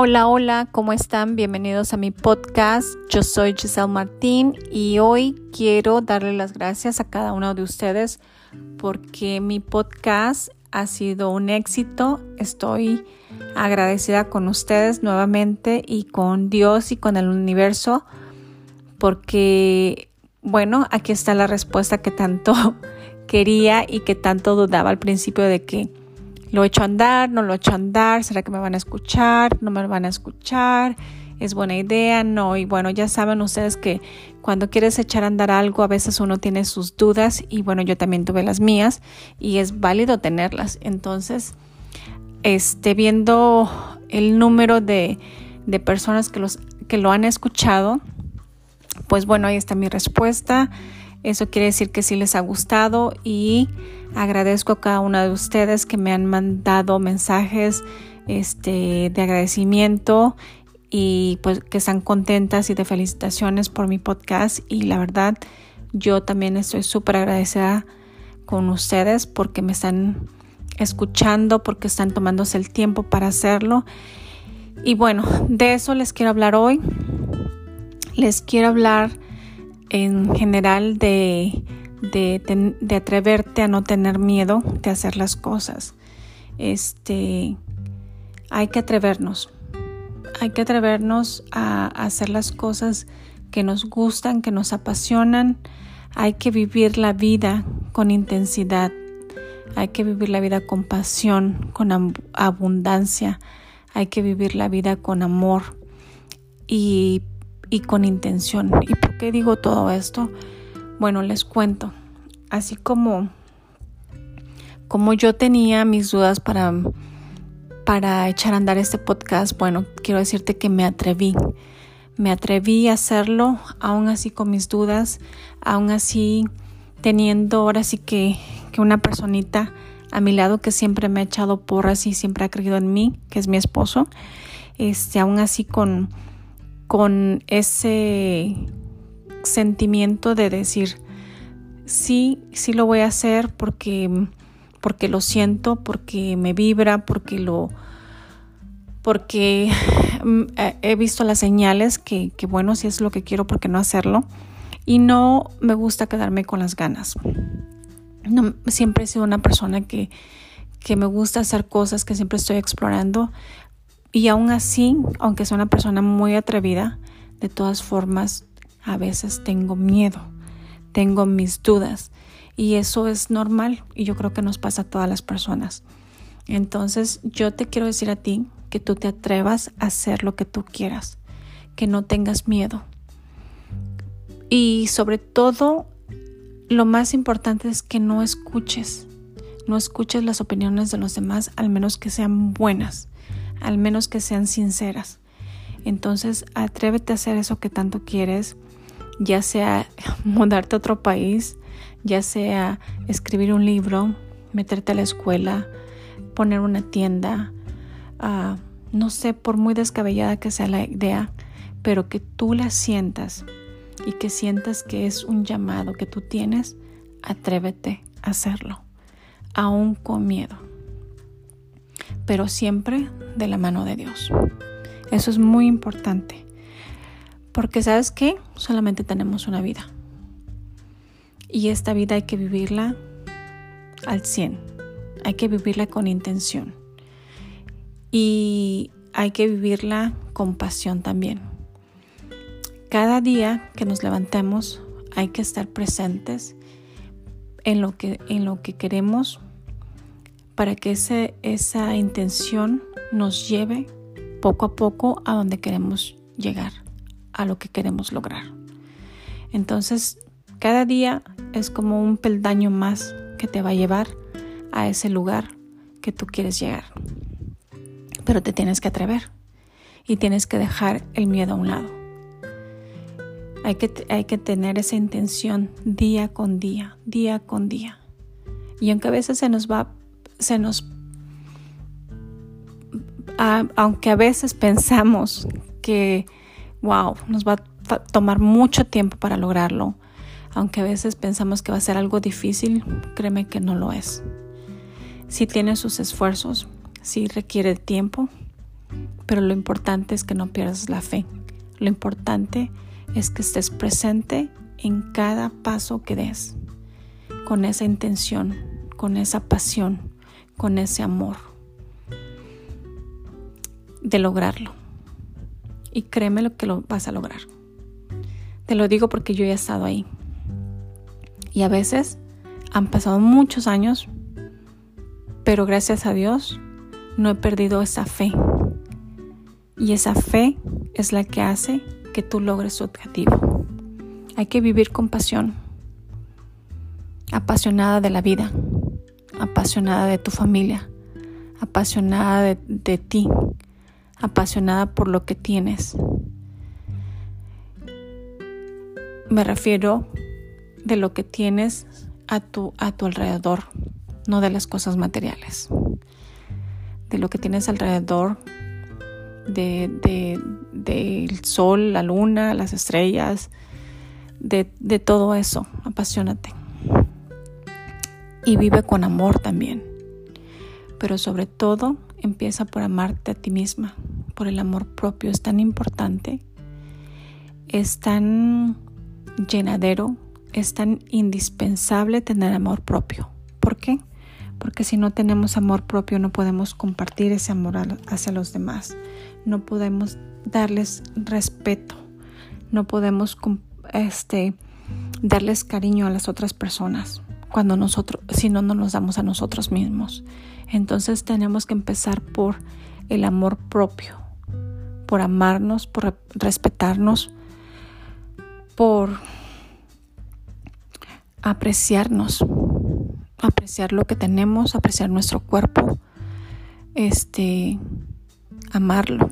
Hola, hola, ¿cómo están? Bienvenidos a mi podcast. Yo soy Giselle Martín y hoy quiero darle las gracias a cada uno de ustedes porque mi podcast ha sido un éxito. Estoy agradecida con ustedes nuevamente y con Dios y con el universo porque, bueno, aquí está la respuesta que tanto quería y que tanto dudaba al principio de que lo he hecho andar, no lo he hecho andar, ¿será que me van a escuchar? ¿No me van a escuchar? ¿Es buena idea? No. Y bueno, ya saben ustedes que cuando quieres echar a andar algo, a veces uno tiene sus dudas y bueno, yo también tuve las mías y es válido tenerlas. Entonces, este, viendo el número de, de personas que, los, que lo han escuchado, pues bueno, ahí está mi respuesta. Eso quiere decir que sí les ha gustado y agradezco a cada una de ustedes que me han mandado mensajes este, de agradecimiento y pues que están contentas y de felicitaciones por mi podcast y la verdad yo también estoy súper agradecida con ustedes porque me están escuchando, porque están tomándose el tiempo para hacerlo. Y bueno, de eso les quiero hablar hoy. Les quiero hablar en general de, de, atreverte a no tener miedo de hacer las cosas. Este, hay que atrevernos. Hay que atrevernos a, hacer las cosas que nos gustan, que nos apasionan. Hay que vivir la vida con intensidad. Hay que vivir la vida con pasión, con abundancia. Hay que vivir la vida con amor. Y y con intención. ¿Y por qué digo todo esto? Bueno, les cuento. Así como, como yo tenía mis dudas para, para echar a andar este podcast, bueno, quiero decirte que me atreví. Me atreví a hacerlo, aún así con mis dudas, aún así teniendo ahora sí que, que una personita a mi lado que siempre me ha echado porras y siempre ha creído en mí, que es mi esposo. Este, aún así con con ese sentimiento de decir, sí, sí lo voy a hacer porque, porque lo siento, porque me vibra, porque lo porque mm, he visto las señales que, que bueno, si es lo que quiero, ¿por qué no hacerlo? Y no me gusta quedarme con las ganas. No, siempre he sido una persona que, que me gusta hacer cosas, que siempre estoy explorando, y aún así, aunque soy una persona muy atrevida, de todas formas, a veces tengo miedo, tengo mis dudas. Y eso es normal y yo creo que nos pasa a todas las personas. Entonces yo te quiero decir a ti que tú te atrevas a hacer lo que tú quieras, que no tengas miedo. Y sobre todo, lo más importante es que no escuches, no escuches las opiniones de los demás, al menos que sean buenas al menos que sean sinceras. Entonces, atrévete a hacer eso que tanto quieres, ya sea mudarte a otro país, ya sea escribir un libro, meterte a la escuela, poner una tienda, uh, no sé, por muy descabellada que sea la idea, pero que tú la sientas y que sientas que es un llamado que tú tienes, atrévete a hacerlo, aún con miedo pero siempre de la mano de Dios. Eso es muy importante. Porque sabes qué? Solamente tenemos una vida. Y esta vida hay que vivirla al 100. Hay que vivirla con intención. Y hay que vivirla con pasión también. Cada día que nos levantemos hay que estar presentes en lo que, en lo que queremos para que ese, esa intención nos lleve poco a poco a donde queremos llegar, a lo que queremos lograr. Entonces, cada día es como un peldaño más que te va a llevar a ese lugar que tú quieres llegar. Pero te tienes que atrever y tienes que dejar el miedo a un lado. Hay que, hay que tener esa intención día con día, día con día. Y aunque a veces se nos va se nos, aunque a veces pensamos que, wow, nos va a tomar mucho tiempo para lograrlo, aunque a veces pensamos que va a ser algo difícil, créeme que no lo es. Si tiene sus esfuerzos, si requiere tiempo, pero lo importante es que no pierdas la fe. Lo importante es que estés presente en cada paso que des, con esa intención, con esa pasión, con ese amor de lograrlo. Y créeme lo que lo vas a lograr. Te lo digo porque yo he estado ahí. Y a veces han pasado muchos años, pero gracias a Dios no he perdido esa fe. Y esa fe es la que hace que tú logres tu objetivo. Hay que vivir con pasión, apasionada de la vida, apasionada de tu familia, apasionada de, ti, apasionada por lo que tienes. Me refiero de lo que tienes a tu, a tu alrededor, no de las cosas materiales. De lo que tienes alrededor, del de, sol, la luna, las estrellas, de, de todo eso. Apasionate. Y vive con amor también. Pero sobre todo, empieza por amarte a ti misma, por el amor propio. Es tan importante, es tan llenadero, es tan indispensable tener amor propio. ¿Por qué? Porque si no tenemos amor propio no podemos compartir ese amor hacia los demás, no podemos darles respeto, no podemos este, darles cariño a las otras personas cuando nosotros, si no, no nos damos a nosotros mismos. Entonces tenemos que empezar por el amor propio, por amarnos, por respetarnos, por apreciarnos, apreciar lo que tenemos, apreciar nuestro cuerpo, este, amarlo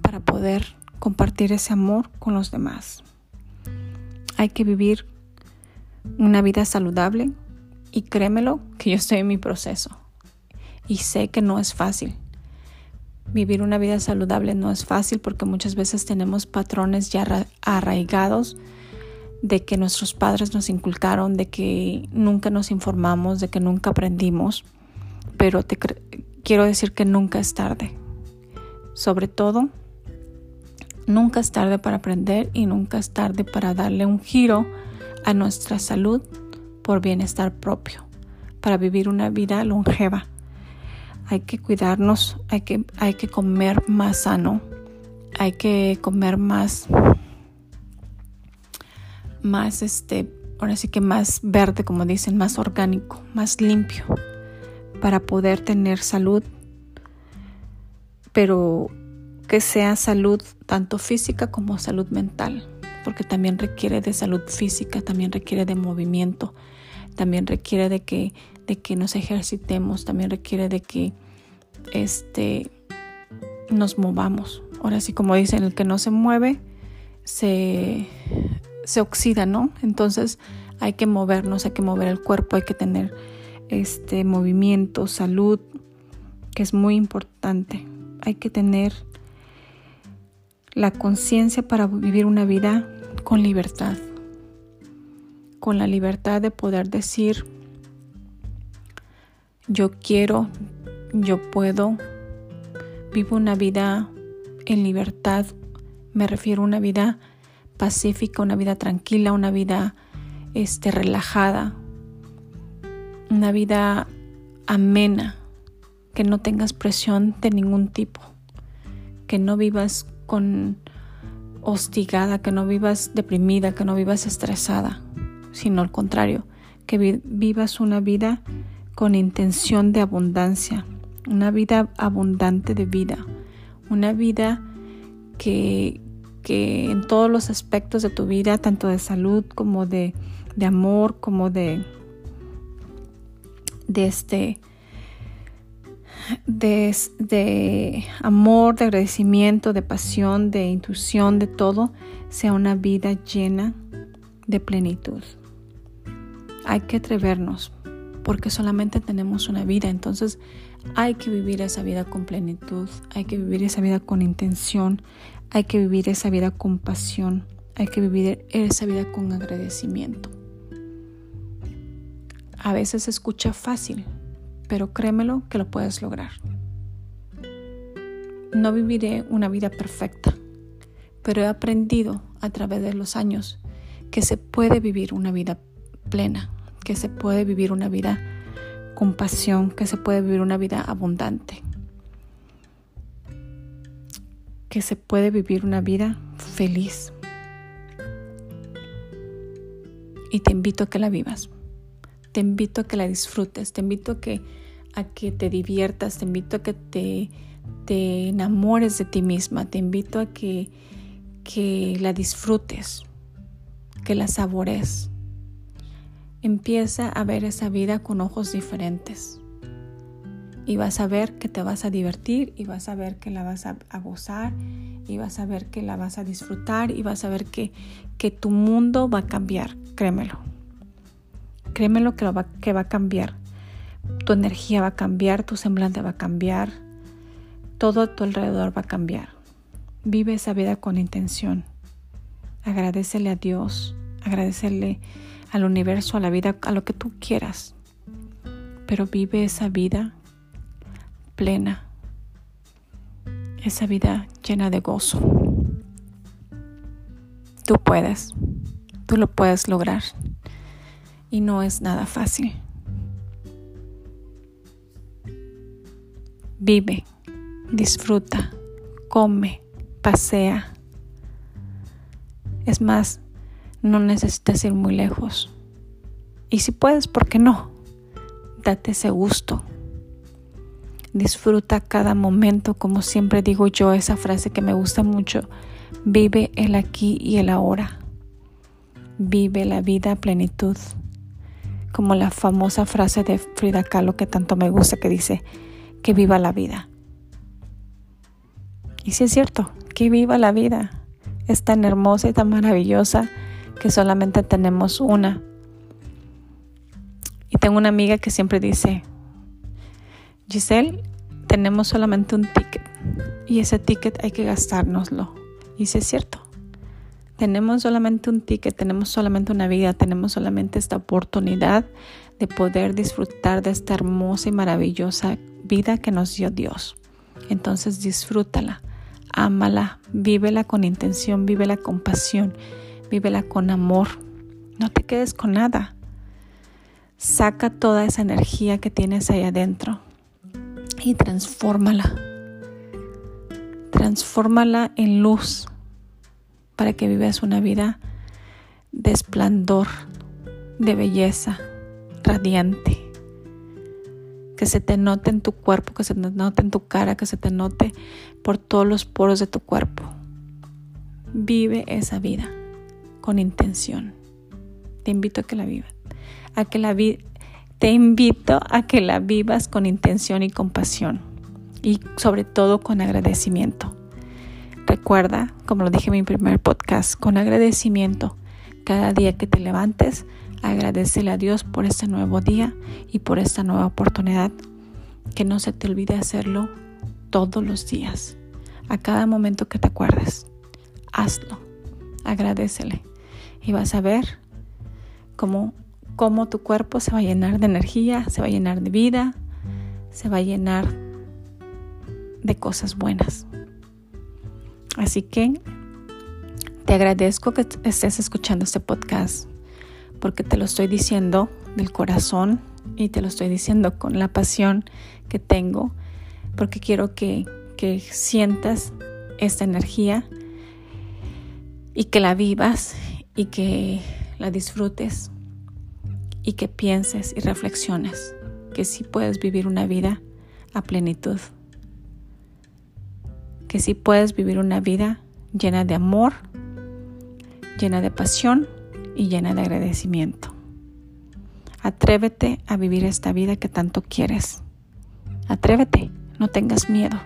para poder compartir ese amor con los demás. Hay que vivir una vida saludable y créemelo que yo estoy en mi proceso y sé que no es fácil. Vivir una vida saludable no es fácil porque muchas veces tenemos patrones ya arraigados de que nuestros padres nos inculcaron, de que nunca nos informamos, de que nunca aprendimos, pero te quiero decir que nunca es tarde. Sobre todo, nunca es tarde para aprender y nunca es tarde para darle un giro a nuestra salud por bienestar propio, para vivir una vida longeva. Hay que cuidarnos, hay que, hay que comer más sano, hay que comer más, más este, ahora sí que más verde, como dicen, más orgánico, más limpio, para poder tener salud, pero que sea salud tanto física como salud mental, porque también requiere de salud física, también requiere de movimiento, también requiere de que de que nos ejercitemos, también requiere de que este, nos movamos. Ahora sí, como dicen, el que no se mueve se, se oxida, ¿no? Entonces hay que movernos, hay que mover el cuerpo, hay que tener este movimiento, salud, que es muy importante. Hay que tener la conciencia para vivir una vida con libertad, con la libertad de poder decir, yo quiero, yo puedo, vivo una vida en libertad, me refiero a una vida pacífica, una vida tranquila, una vida este, relajada, una vida amena, que no tengas presión de ningún tipo, que no vivas con hostigada, que no vivas deprimida, que no vivas estresada, sino al contrario, que vivas una vida con intención de abundancia, una vida abundante de vida, una vida que, que en todos los aspectos de tu vida, tanto de salud como de, de amor, como de, de este, de, amor, de agradecimiento, de pasión, de intuición, de todo, sea una vida llena de plenitud. Hay que atrevernos porque solamente tenemos una vida, entonces hay que vivir esa vida con plenitud, hay que vivir esa vida con intención, hay que vivir esa vida con pasión, hay que vivir esa vida con agradecimiento. A veces se escucha fácil, pero créemelo que lo puedes lograr. No viviré una vida perfecta, pero he aprendido a través de los años que se puede vivir una vida plena, que se puede vivir una vida con pasión, que se puede vivir una vida abundante, que se puede vivir una vida feliz. Y te invito a que la vivas, te invito a que la disfrutes, te invito a que, a que te diviertas, te invito a que te, te enamores de ti misma, te invito a que, que la disfrutes, que la sabores empieza a ver esa vida con ojos diferentes. Y vas a ver que te vas a divertir y vas a ver que la vas a, gozar y vas a ver que la vas a disfrutar y vas a ver que, que tu mundo va a cambiar, créemelo. Créemelo que, va, que va a cambiar. Tu energía va a cambiar, tu semblante va a cambiar, todo a tu alrededor va a cambiar. Vive esa vida con intención. Agradecele a Dios, agradecerle al universo, a la vida, a lo que tú quieras. Pero vive esa vida plena, esa vida llena de gozo. Tú puedes, tú lo puedes lograr y no es nada fácil. Vive, disfruta, come, pasea. Es más, no necesitas ir muy lejos. Y si puedes, ¿por qué no? Date ese gusto. Disfruta cada momento, como siempre digo yo, esa frase que me gusta mucho. Vive el aquí y el ahora. Vive la vida a plenitud. Como la famosa frase de Frida Kahlo que tanto me gusta que dice, que viva la vida. Y si es cierto, que viva la vida. Es tan hermosa y tan maravillosa que solamente tenemos una. Y tengo una amiga que siempre dice, Giselle, tenemos solamente un ticket y ese ticket hay que gastárnoslo. Y si es cierto. Tenemos solamente un ticket, tenemos solamente una vida, tenemos solamente esta oportunidad de poder disfrutar de esta hermosa y maravillosa vida que nos dio Dios. Entonces disfrútala, ámala, vívela con intención, vívela con pasión vívela con amor. No te quedes con nada. Saca toda esa energía que tienes ahí adentro y transfórmala. Transfórmala en luz para que vivas una vida de esplendor, de belleza, radiante. Que se te note en tu cuerpo, que se te note en tu cara, que se te note por todos los poros de tu cuerpo. Vive esa vida con intención. Te invito a que la vivas. A que la te invito a que la vivas con intención y compasión y sobre todo con agradecimiento. Recuerda, como lo dije en mi primer podcast, con agradecimiento, cada día que te levantes, agradecele a Dios por este nuevo día y por esta nueva oportunidad. Que no se te olvide hacerlo todos los días, a cada momento que te acuerdes. Hazlo, agradecele y vas a ver cómo, cómo tu cuerpo se va a llenar de energía, se va a llenar de vida, se va a llenar de cosas buenas. Así que te agradezco que estés escuchando este podcast porque te lo estoy diciendo del corazón y te lo estoy diciendo con la pasión que tengo porque quiero que, que sientas esta energía y que la vivas y que la disfrutes y que pienses y reflexiones que sí puedes vivir una vida a plenitud, que sí puedes vivir una vida llena de amor, llena de pasión y llena de agradecimiento. Atrévete a vivir esta vida que tanto quieres. Atrévete, no tengas miedo.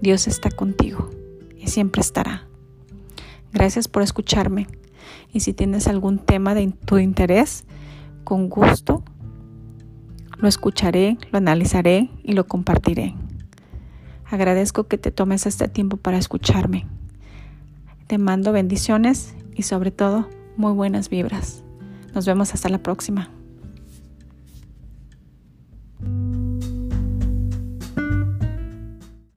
Dios está contigo y siempre estará. Gracias por escucharme. Y si tienes algún tema de tu interés, con gusto lo escucharé, lo analizaré y lo compartiré. Agradezco que te tomes este tiempo para escucharme. Te mando bendiciones y sobre todo muy buenas vibras. Nos vemos hasta la próxima.